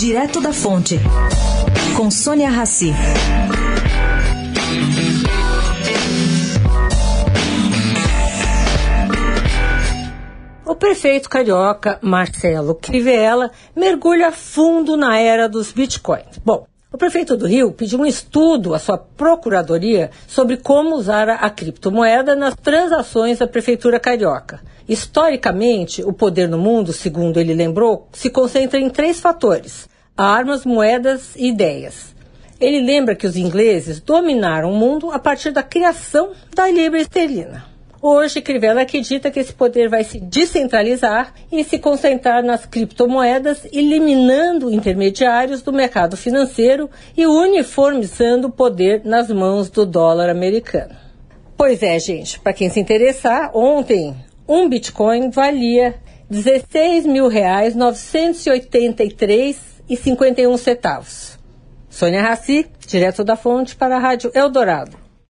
Direto da Fonte, com Sônia Rassi. O prefeito carioca Marcelo Crivella mergulha fundo na era dos bitcoins. Bom, o prefeito do Rio pediu um estudo à sua procuradoria sobre como usar a criptomoeda nas transações da prefeitura carioca. Historicamente, o poder no mundo, segundo ele lembrou, se concentra em três fatores: armas, moedas e ideias. Ele lembra que os ingleses dominaram o mundo a partir da criação da libra esterlina. Hoje, Crivella acredita que esse poder vai se descentralizar e se concentrar nas criptomoedas, eliminando intermediários do mercado financeiro e uniformizando o poder nas mãos do dólar americano. Pois é, gente, para quem se interessar, ontem um Bitcoin valia 16 mil reais 983 e 51 centavos. Sônia Raci, direto da fonte para a Rádio Eldorado.